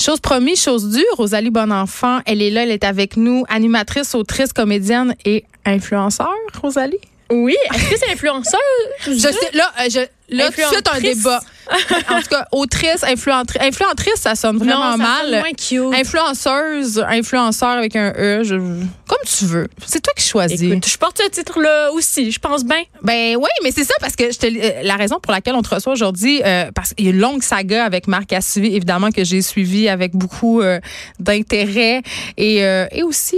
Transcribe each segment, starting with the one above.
Chose promise, chose due. Rosalie Bonenfant, elle est là, elle est avec nous, animatrice, autrice, comédienne et influenceur, Rosalie? Oui, est-ce que c'est influenceur? Je sais, là, euh, je, là, tout de suite, un débat. En tout cas, autrice, influentrice. Influentrice, ça sonne vraiment non, ça mal. sonne moins cute. Influenceuse, influenceur avec un E, je- comme tu veux. C'est toi qui choisis. Écoute, je porte ce titre-là aussi, je pense bien. Ben oui, mais c'est ça parce que je te, euh, la raison pour laquelle on te reçoit aujourd'hui, euh, parce qu'il y a une longue saga avec Marc Assouvi, évidemment que j'ai suivi avec beaucoup euh, d'intérêt et, euh, et aussi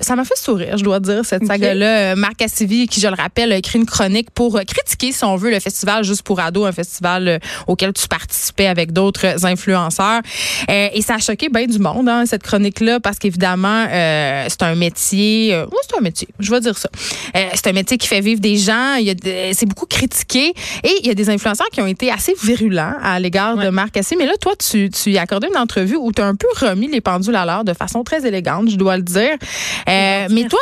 ça m'a fait sourire, je dois dire cette saga-là. Marc Assouvi, qui je le rappelle, a écrit une chronique pour critiquer, si on veut, le festival Juste pour ados, un festival auquel tu participais avec d'autres influenceurs. Euh, et ça a choqué bien du monde, hein, cette chronique-là, parce qu'évidemment, euh, c'est un métier. euh, oui, c'est un métier, je vais dire ça. Euh, c'est un métier qui fait vivre des gens. Il y a de- c'est beaucoup critiqué. Et il y a des influenceurs qui ont été assez virulents à l'égard de. Marc Cassé. Mais là, toi, tu, tu y as accordé une entrevue où tu as un peu remis les pendules à l'heure de façon très élégante, je dois le dire. Euh, mais, toi,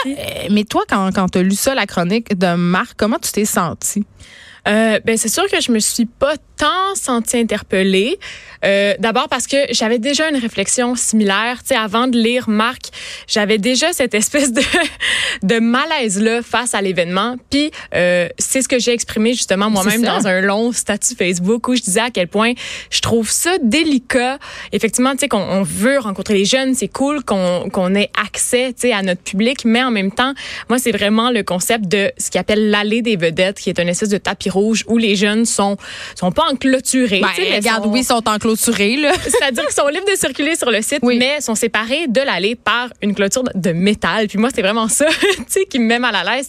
mais toi, quand, quand tu as lu ça, la chronique de Marc, comment tu t'es senti? Euh, ben c'est sûr que je me suis pas tant sentie interpellée. Euh, D'abord parce que j'avais déjà une réflexion similaire. Tu sais, avant de lire Marc, j'avais déjà cette espèce de de malaise là face à l'événement. Puis euh, c'est ce que j'ai exprimé justement moi-même dans un long statut Facebook où je disais à quel point je trouve ça délicat. Effectivement, tu sais qu'on on veut rencontrer les jeunes, c'est cool qu'on qu'on ait accès, tu sais, à notre public, mais en même temps, moi c'est vraiment le concept de ce qu'ils appelle l'allée des vedettes, qui est un espèce de tapis rouge où les jeunes sont sont pas enclôturés. Ben, tu sais, mais regarde, sont- oui, sont enclôturés, c'est-à-dire qu'ils sont libres de circuler sur le site, Oui. mais sont séparés de l'allée par une clôture de- métal. Puis moi, c'est vraiment ça, tu sais, qui me met mal à l'aise,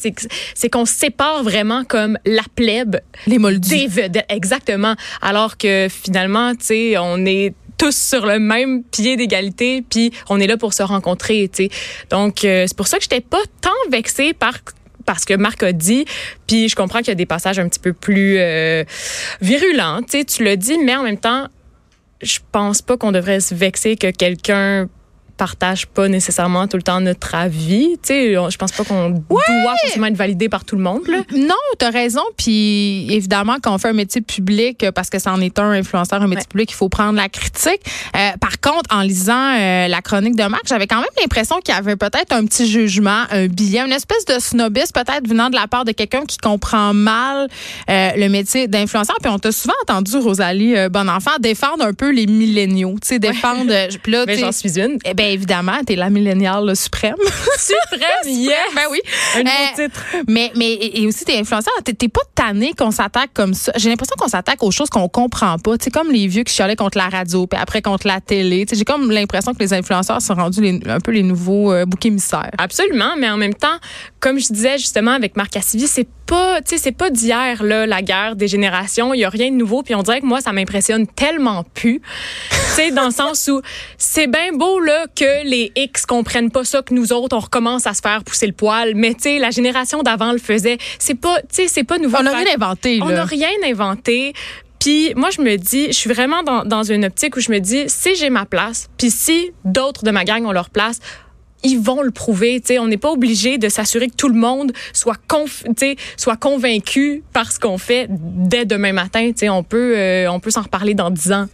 c'est qu'on sépare vraiment comme la plèbe Les moldus. des vedettes, exactement. Alors que finalement, tu sais, on est tous sur le même pied d'égalité, puis on est là pour se rencontrer, tu sais. Donc, euh, c'est pour ça que j'étais pas tant vexée par parce que Marc a dit, puis je comprends qu'il y a des passages un petit peu plus euh, virulents, tu sais, tu l'as dit, mais en même temps, je pense pas qu'on devrait se vexer que quelqu'un partage pas nécessairement tout le temps notre avis, tu sais, je pense pas qu'on doit forcément être validé par tout le monde, là. Non, tu as raison. Puis évidemment, quand on fait un métier public, euh, parce que c'en est un influenceur, un métier Ouais. public, il faut prendre la critique. Euh, par contre, en lisant euh, la chronique de Marc, j'avais quand même l'impression qu'il y avait peut-être un petit jugement, un billet, une espèce de snobisme peut-être venant de la part de quelqu'un qui comprend mal euh, le métier d'influenceur. Puis on t'a souvent entendu, Rosalie Bonenfant, défendre un peu les milléniaux. Tu sais, défendre... puis là, Mais j'en suis une. eh ben évidemment, t'es la milléniale suprême. Suprême, yes! ben oui. Un nouveau Euh, titre. Mais, mais et aussi, t'es influenceur. T'es t'es pas tanné qu'on s'attaque comme ça. J'ai l'impression qu'on s'attaque aux choses qu'on comprend pas. Sais, comme les vieux qui chialaient contre la radio, puis après contre la télé. Tu sais, J'ai comme l'impression que les influenceurs sont rendus les- un peu les nouveaux euh, boucs émissaires. Absolument, mais en même temps, comme je disais justement avec Marc Cassivi, c'est pas, c'est pas d'hier là la guerre des générations. Il y a rien de nouveau, puis on dirait que moi ça m'impressionne tellement plus. tu sais, dans le sens où c'est bien beau là que les X comprennent pas ça, que nous autres on recommence à se faire pousser le poil, mais tu sais la génération d'avant le faisait. C'est pas, tu sais, c'est pas nouveau. On n'a rien inventé, on n'a rien inventé. Puis moi, je me dis, je suis vraiment dans, dans une optique où je me dis, si j'ai ma place, puis si d'autres de ma gang ont leur place, ils vont le prouver. Tu sais, on n'est pas obligé de s'assurer que tout le monde soit conf, soit convaincu par ce qu'on fait dès demain matin. Tu sais, on peut, euh, on peut s'en reparler dans dix ans.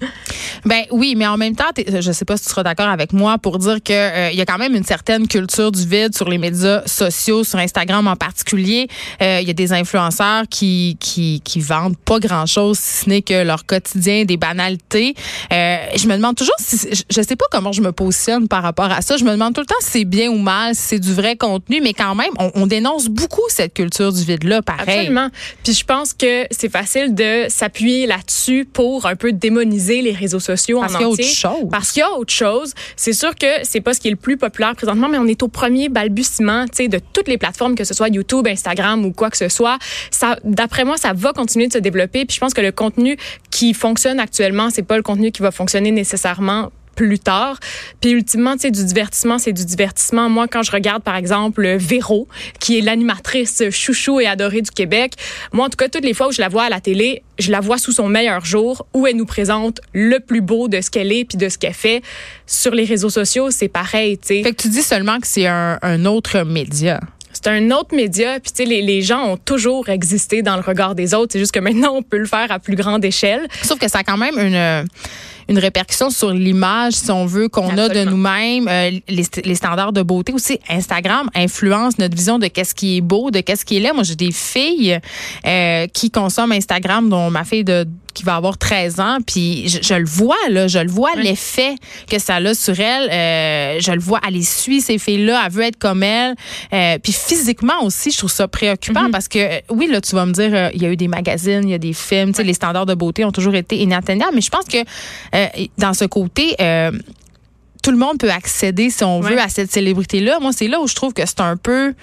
Ben oui, mais en même temps, je sais pas si tu seras d'accord avec moi pour dire que euh, il y a quand même une certaine culture du vide sur les médias sociaux, sur Instagram en particulier. Euh, Il y a des influenceurs qui qui qui vendent pas grand chose, si ce n'est que leur quotidien, des banalités. Euh, je me demande toujours si je- sais pas comment je me positionne par rapport à ça. Je me demande tout le temps si c'est bien ou mal, si c'est du vrai contenu, mais quand même, on, on dénonce beaucoup cette culture du vide-là, pareil. Absolument. Puis je pense que c'est facile de s'appuyer là-dessus pour un peu démoniser les réseaux sociaux Parce en qu'il y a autre chose. Parce qu'il y a autre chose. C'est sûr que c'est pas ce qui est le plus populaire présentement, mais on est au premier balbutiement, tu sais, de toutes les plateformes, que ce soit YouTube, Instagram ou quoi que ce soit. Ça, d'après moi, ça va continuer de se développer. Puis je pense que le contenu qui fonctionne actuellement, c'est pas le contenu qui va fonctionner nécessairement plus tard. Puis ultimement, tu sais, du divertissement, c'est du divertissement. Moi, quand je regarde, par exemple, Véro, qui est l'animatrice chouchou et adorée du Québec, moi, en tout cas, toutes les fois où je la vois à la télé, je la vois sous son meilleur jour, où elle nous présente le plus beau de ce qu'elle est puis de ce qu'elle fait. Sur les réseaux sociaux, c'est pareil, tu sais. Fait que tu dis seulement que c'est un, un autre média. C'est un autre média, puis tu sais, les, les gens ont toujours existé dans le regard des autres. C'est juste que maintenant, on peut le faire à plus grande échelle. Sauf que ça a quand même une une répercussion sur l'image, si on veut, qu'on a de nous-mêmes, euh, les, les standards de beauté aussi. Instagram influence notre vision de qu'est-ce qui est beau, de qu'est-ce qui est laid. Moi, j'ai des filles euh, qui consomment Instagram, dont ma fille de qui va avoir 13 ans, puis je, je le vois là, je le vois Oui. l'effet que ça a sur elle. Euh, je le vois, elle les suit ces filles-là, elle veut être comme elle. Euh, puis physiquement aussi, je trouve ça préoccupant Mhm. parce que euh, oui là, tu vas me dire, euh, il y a eu des magazines, il y a des films, tu sais, les standards de beauté ont toujours été inatteignables, mais je pense que euh, dans ce côté. euh, tout le monde peut accéder, si on Ouais. veut, à cette célébrité-là. Moi, c'est là où je trouve que c'est un peu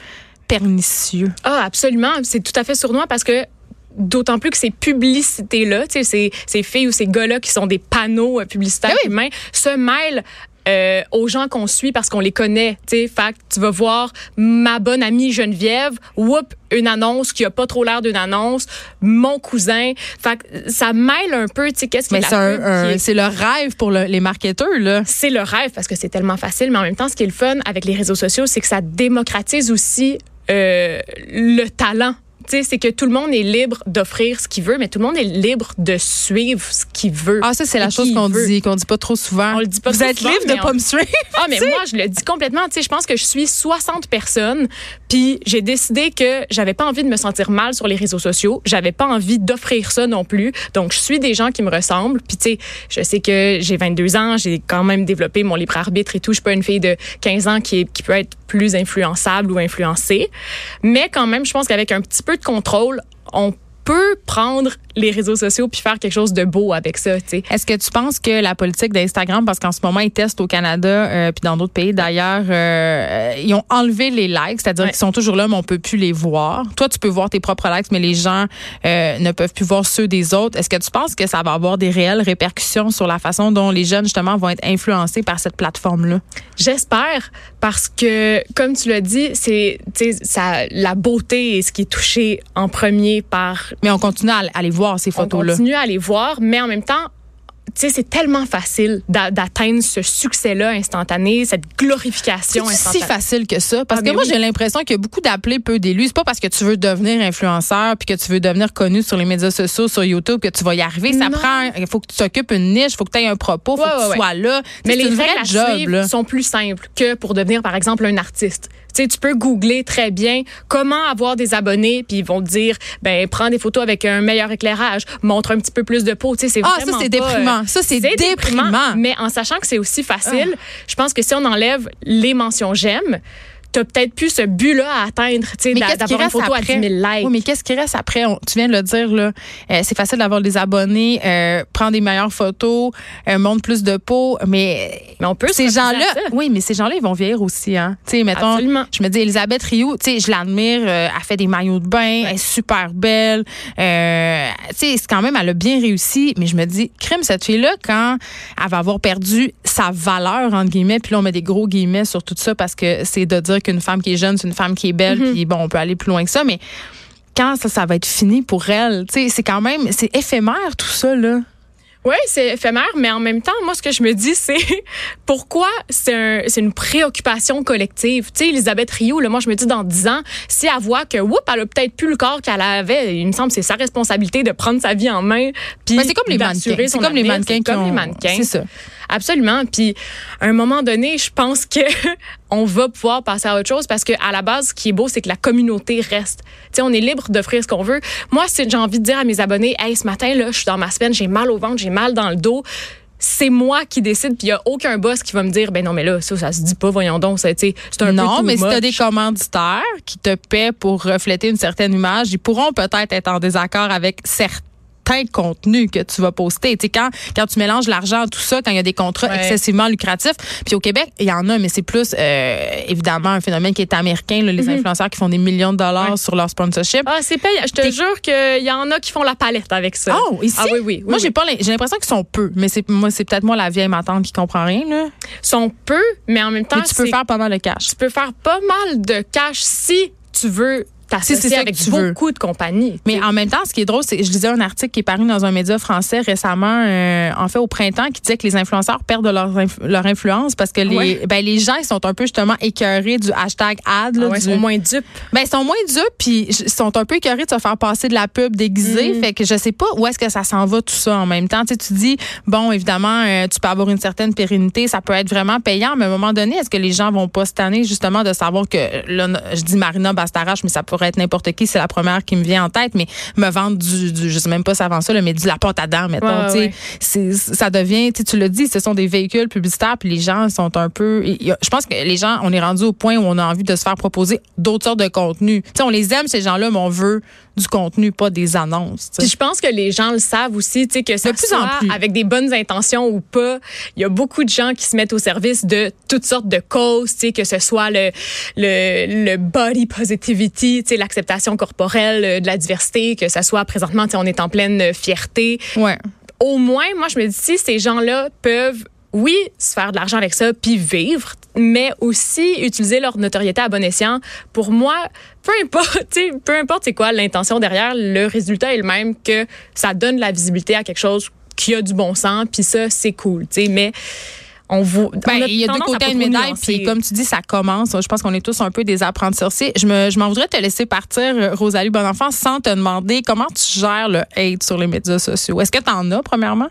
pernicieux. Ah, absolument. C'est tout à fait sournois parce que d'autant plus que ces publicités-là, ces, ces filles ou ces gars-là qui sont des panneaux euh, publicitaires Ben oui. humains, se mêlent euh, aux gens qu'on suit parce qu'on les connaît. Tu que tu vas voir ma bonne amie Geneviève, whoop, une annonce qui a pas trop l'air d'une annonce, mon cousin. Fait que ça mêle un peu, tu sais, qu'est-ce la c'est un- est- c'est le rêve pour le- les marketeurs, là. c'est le rêve parce que c'est tellement facile, mais en même temps, ce qui est le fun avec les réseaux sociaux, c'est que ça démocratise aussi euh, le talent. C'est que tout le monde est libre d'offrir ce qu'il veut, mais tout le monde est libre de suivre ce qu'il veut. Ah, ça, c'est la chose qu'on dit, qu'on dit pas trop souvent. On le dit pas Vous trop êtes souvent, libre de pas on- me suivre. Ah, mais moi, je le dis complètement. Tu sais, je pense que je suis 60 personnes, puis j'ai décidé que j'avais pas envie de me sentir mal sur les réseaux sociaux. J'avais pas envie d'offrir ça non plus. Donc, je suis des gens qui me ressemblent. Puis, tu sais, je sais que j'ai 22 ans, j'ai quand même développé mon libre arbitre et tout. Je suis pas une fille de 15 ans qui, est, qui peut être plus influençable ou influencée. Mais quand même, je pense qu'avec un petit peu de contrôle, on peut prendre les réseaux sociaux puis faire quelque chose de beau avec ça. Est-ce que tu penses que la politique d'Instagram, parce qu'en ce moment, ils testent au Canada euh, puis dans d'autres pays d'ailleurs, euh, ils ont enlevé les likes, c'est-à-dire Ouais. qu'ils sont toujours là, mais on peut plus les voir. Toi, tu peux voir tes propres likes, mais les gens euh, ne peuvent plus voir ceux des autres. Est-ce que tu penses que ça va avoir des réelles répercussions sur la façon dont les jeunes, justement, vont être influencés par cette plateforme-là? J'espère parce que comme tu l'as dit, c'est ça la beauté est ce qui est touché en premier par Mais on continue à, les voir, ces on photos-là. continue à les voir, mais en même temps tu sais, c'est tellement facile d'a- d'atteindre ce succès-là instantané, cette glorification C'est si instantanée. facile que ça? Parce Ah, que mais moi, oui. j'ai l'impression qu'il y a beaucoup d'appelés, peu d'élus. C'est pas parce que tu veux devenir influenceur puis que tu veux devenir connu sur les médias sociaux, sur YouTube, que tu vas y arriver. Ça prend, il faut que tu t'occupes une niche, il faut que tu aies un propos, il faut que tu ouais, sois là. Mais les une vraie règles à job, suivre là. sont plus simples que pour devenir, par exemple, un artiste. Tu sais, tu peux googler très bien comment avoir des abonnés, puis ils vont te dire, ben, prends des photos avec un meilleur éclairage, montre un petit peu plus de peau. Tu sais, c'est Ah, ça, vraiment c'est pas, euh, déprimant. Ça, c'est déprimant. Mais en sachant que c'est aussi facile, je pense que si on enlève les mentions j'aime, t'as peut-être plus ce but-là à atteindre, tu sais, d'avoir une reste photo après? à 10 000 likes. Oui, mais qu'est-ce qui reste après? On- tu viens de le dire, là. Euh, c'est facile d'avoir des abonnés, euh, prendre des meilleures photos, euh, montre plus de peau, mais Mais on peut ces gens-là, oui, mais ces gens-là, ils vont vieillir aussi, hein. Tu sais, mettons, Absolument. je me dis, Elisabeth Rioux, tu sais, je l'admire, euh, elle fait des maillots de bain, elle est super belle, euh, tu sais, c'est quand même, elle a bien réussi, mais je me dis, crime, cette fille-là, quand elle va avoir perdu sa valeur, entre guillemets, puis là, on met des gros guillemets sur tout ça parce que c'est de dire qu'une femme qui est jeune, c'est une femme qui est belle, Mm-hmm. puis bon, on peut aller plus loin que ça, mais quand ça, ça va être fini pour elle, tu sais, c'est quand même, c'est éphémère tout ça, là. Oui, c'est éphémère, mais en même temps, moi, ce que je me dis, c'est pourquoi c'est un, c'est une préoccupation collective? Tu sais, Elisabeth Rioux, là, moi, je me dis dans 10 ans, si elle voit que, whoop, elle a peut-être plus le corps qu'elle avait, il me semble que c'est sa responsabilité de prendre sa vie en main. puis Mais c'est comme les d'assurer mannequins. C'est comme les mannequins C'est comme ont- les mannequins. C'est ça. Absolument. Puis, à un moment donné, je pense que on va pouvoir passer à autre chose parce que à la base, ce qui est beau, c'est que la communauté reste. Tu sais, on est libre d'offrir ce qu'on veut. Moi, si j'ai envie de dire à mes abonnés, hey, ce matin là, je suis dans ma semaine, j'ai mal au ventre, j'ai mal dans le dos. c'est moi qui décide, puis il y a aucun boss qui va me dire, ben non, mais là, ça, ça se dit pas, voyons donc, c'est un non, peu mais si tu as des commanditaires qui te paient pour refléter une certaine image, ils pourront peut-être être en désaccord avec certains contenus que tu vas poster. Tu sais, quand, quand tu mélanges l'argent, tout ça, quand il y a des contrats Ouais. excessivement lucratifs, puis au Québec, il y en a, mais c'est plus euh, évidemment un phénomène qui est américain, là, les influenceurs qui font des millions de dollars Ouais. sur leur sponsorship. Ah, c'est payant. Je te jure qu'il y en a qui font la palette avec ça. Oh, ici? Ah oui, oui. oui, moi, j'ai pas j'ai l'impression qu'ils sont peu, mais c'est moi c'est peut-être moi la vieille matante qui comprend rien là. sont peu, mais en même temps, Mais tu peux faire pas mal de cash. tu peux faire pas mal de cash si tu veux Si c'est t'associer ça avec que tu veux. beaucoup de compagnies. Mais en même temps, ce qui est drôle, c'est que je lisais un article qui est paru dans un média français récemment, euh, en fait au printemps, qui disait que les influenceurs perdent leur, inf- leur influence parce que les, Ouais. ben, les gens ils sont un peu justement écœurés du hashtag ad. là, Ah ouais, du- ils sont moins dupes. ben, ils sont moins dupes, puis ils sont un peu écœurés de se faire passer de la pub déguisée. Mm. Fait que je sais pas où est-ce que ça s'en va tout ça en même temps. Tu, sais, tu dis, bon, évidemment, euh, tu peux avoir une certaine pérennité, ça peut être vraiment payant, mais à un moment donné, est-ce que les gens vont pas se tanner justement de savoir que, là, je dis Marina Bastarache, mais ça pourrait être n'importe qui, c'est la première qui me vient en tête, mais me vendre du, du je sais même pas ça avant ça, là, mais du la pâte à dents, mettons, Ouais, ça devient, tu l'as dit, ce sont des véhicules publicitaires, puis les gens sont un peu. il y a- Je pense que les gens, on est rendu au point où on a envie de se faire proposer d'autres sortes de contenus. On les aime ces gens-là, mais on veut du contenu, pas des annonces. Puis je pense que les gens le savent aussi, tu sais, que ça De plus en soit plus. avec des bonnes intentions ou pas. Il y a beaucoup de gens qui se mettent au service de toutes sortes de causes, tu sais, que ce soit le, le, le body positivity, tu sais, l'acceptation corporelle, euh, de la diversité, que ce soit présentement, tu sais, on est en pleine fierté. Ouais. Au moins, moi, je me dis, si ces gens-là peuvent oui, se faire de l'argent avec ça, puis vivre, mais aussi utiliser leur notoriété à bon escient. Pour moi, peu importe, peu importe c'est quoi l'intention derrière, le résultat est le même que ça donne de la visibilité à quelque chose qui a du bon sens, puis ça, c'est cool, tu sais, mais on vous Ben, il y a deux côtés une médaille, puis comme tu dis, ça commence. Je pense qu'on est tous un peu des apprentis sorciers. Je me, je m'en voudrais te laisser partir, Rosalie Bonenfant, sans te demander comment tu gères le hate sur les médias sociaux. Est-ce que tu en as, premièrement?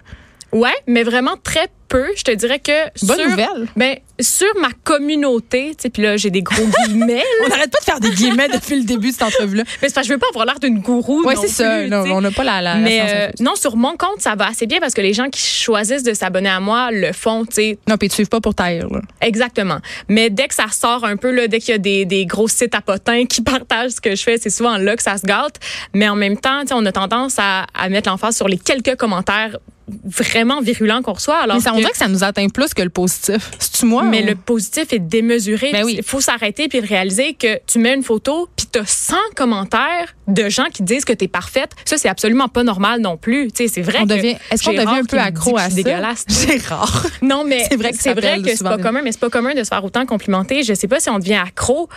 Ouais, mais vraiment très peu. Je te dirais que Bonne sur, nouvelle. Ben, sur ma communauté, tu sais, puis là, j'ai des gros guillemets. là. On n'arrête pas de faire des guillemets depuis le début de cette entrevue-là. Mais c'est parce que je veux pas avoir l'air d'une gourou. Non c'est ça. plus, Non, on n'a pas la, la, Mais euh, non, sur mon compte, ça va assez bien parce que les gens qui choisissent de s'abonner à moi le font, tu sais, Non, puis tu suives pas pour taire, là. exactement. Mais dès que ça sort un peu, là, dès qu'il y a des, des gros sites à potins qui partagent ce que je fais, c'est souvent là que ça se gâte. Mais en même temps, tu sais, on a tendance à, à mettre l'emphase sur les quelques commentaires vraiment virulents qu'on reçoit. Alors Mais ça, on dirait que ça nous atteint plus que le positif. C'est-tu moi? mais ou- le positif est démesuré. Ben oui. Il faut s'arrêter puis réaliser que tu mets une photo puis tu as 100 commentaires de gens qui disent que tu es parfaite. Ça, c'est absolument pas normal non plus. Tu sais, c'est vrai on que devient, est-ce qu'on devient un peu accro à ça? dégueulasse? C'est rare. Non, mais C'est vrai que c'est vrai que c'est pas des- commun, mais c'est pas commun de se faire autant complimenter. Je sais pas si on devient accro,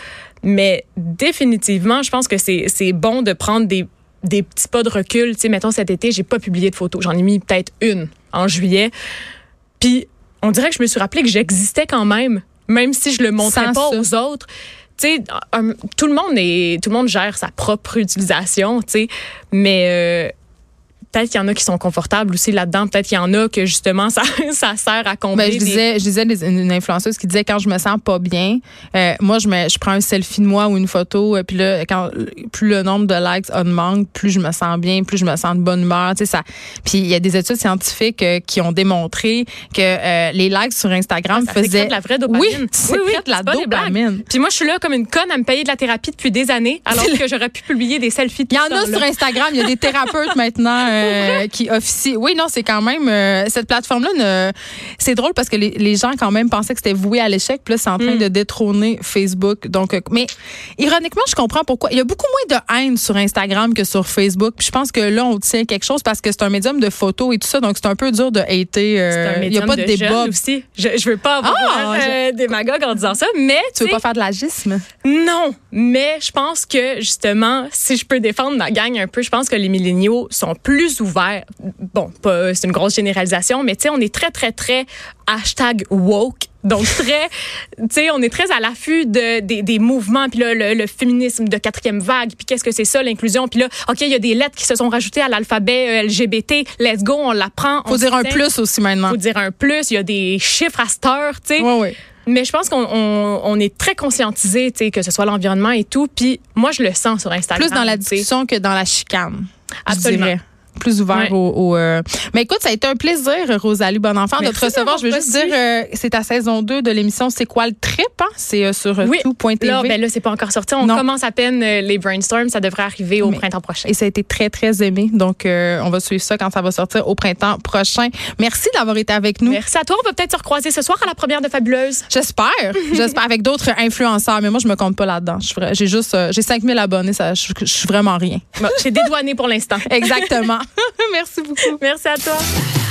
mais définitivement, je pense que c'est bon de prendre des des petits pas de recul. Tu sais, mettons cet été, j'ai pas publié de photos. J'en ai mis peut-être une en juillet. Puis on dirait que je me suis rappelé que j'existais quand même, même si je le montrais Sans pas ça. aux autres. Tu sais, un- tout le monde est, tout le monde gère sa propre utilisation, tu sais, mais euh, peut-être qu'il y en a qui sont confortables aussi là-dedans. Peut-être qu'il y en a que justement ça, ça sert à combler. Ben, je des- disais, je disais des- une influenceuse qui disait quand je me sens pas bien, euh, moi je me, je prends un selfie de moi ou une photo, euh, puis là quand plus le nombre de likes augmente, plus je me sens bien, plus je me sens de bonne humeur, tu sais ça. Puis il y a des études scientifiques euh, qui ont démontré que euh, les likes sur Instagram Ça sécrète faisaient de la vraie dopamine. Oui, ça sécrète de la dopamine. Puis moi, je suis là comme une conne à me payer de la thérapie depuis des années, alors que j'aurais pu publier des selfies. Il y en a sur Instagram, il y a des thérapeutes maintenant euh, qui officient. Oui, non, c'est quand même euh, cette plateforme-là. ne- C'est drôle parce que les, les gens quand même pensaient que c'était voué à l'échec. Puis là, c'est en train Mm. de détrôner Facebook. Donc, euh, mais ironiquement, je comprends pourquoi. Il y a beaucoup moins de haine sur Instagram que sur Facebook. Puis je pense que là, on tient quelque chose parce que c'est un médium de photos et tout ça. Donc c'est un peu dur de hater. il y a pas de, débat. jeunes aussi. Je, je veux pas avoir Ah, démagogue en disant ça, mais Tu veux pas faire de l'agisme? Non, mais je pense que justement, si je peux défendre ma gang un peu, je pense que les milléniaux sont plus ouverts. Bon, pas, c'est une grosse généralisation, mais tu sais, on est très, très, très hashtag woke. Donc très, tu sais, on est très à l'affût de, des, des mouvements, puis là, le, le féminisme de quatrième vague, puis qu'est-ce que c'est ça, l'inclusion, puis là, OK, il y a des lettres qui se sont rajoutées à l'alphabet euh, LGBT, let's go, on l'apprend. Faut on dire un plus aussi maintenant. Faut dire un plus, il y a des chiffres à cette heure, tu sais. Oui, oui. Mais je pense qu'on on, on est très conscientisé, tu sais, que ce soit l'environnement et tout. Puis moi, je le sens sur Instagram. Plus dans la discussion que dans la chicane. Absolument. Plus ouvert au. au, euh, Mais écoute, ça a été un plaisir, Rosalie Bonenfant, de te Merci recevoir. Je veux juste dire, euh, c'est ta saison 2 de l'émission C'est quoi le trip? Hein? C'est euh, sur euh, Oui. tout.tv. Là, ben là, c'est pas encore sorti. On Non. commence à peine les brainstorms. Ça devrait arriver au Mais- printemps prochain. Et ça a été très, très aimé. Donc, on va suivre ça quand ça va sortir au printemps prochain. Merci d'avoir été avec nous. Merci à toi. On va peut-être se recroiser ce soir à la première de Fabuleuse. J'espère. J'espère avec d'autres influenceurs. Mais moi, je me compte pas là-dedans. J'ai juste, j'ai 5000 abonnés. Ça, je, je suis vraiment rien. Bon, J'ai dédouané pour l'instant. Exactement. Merci beaucoup. Merci à toi.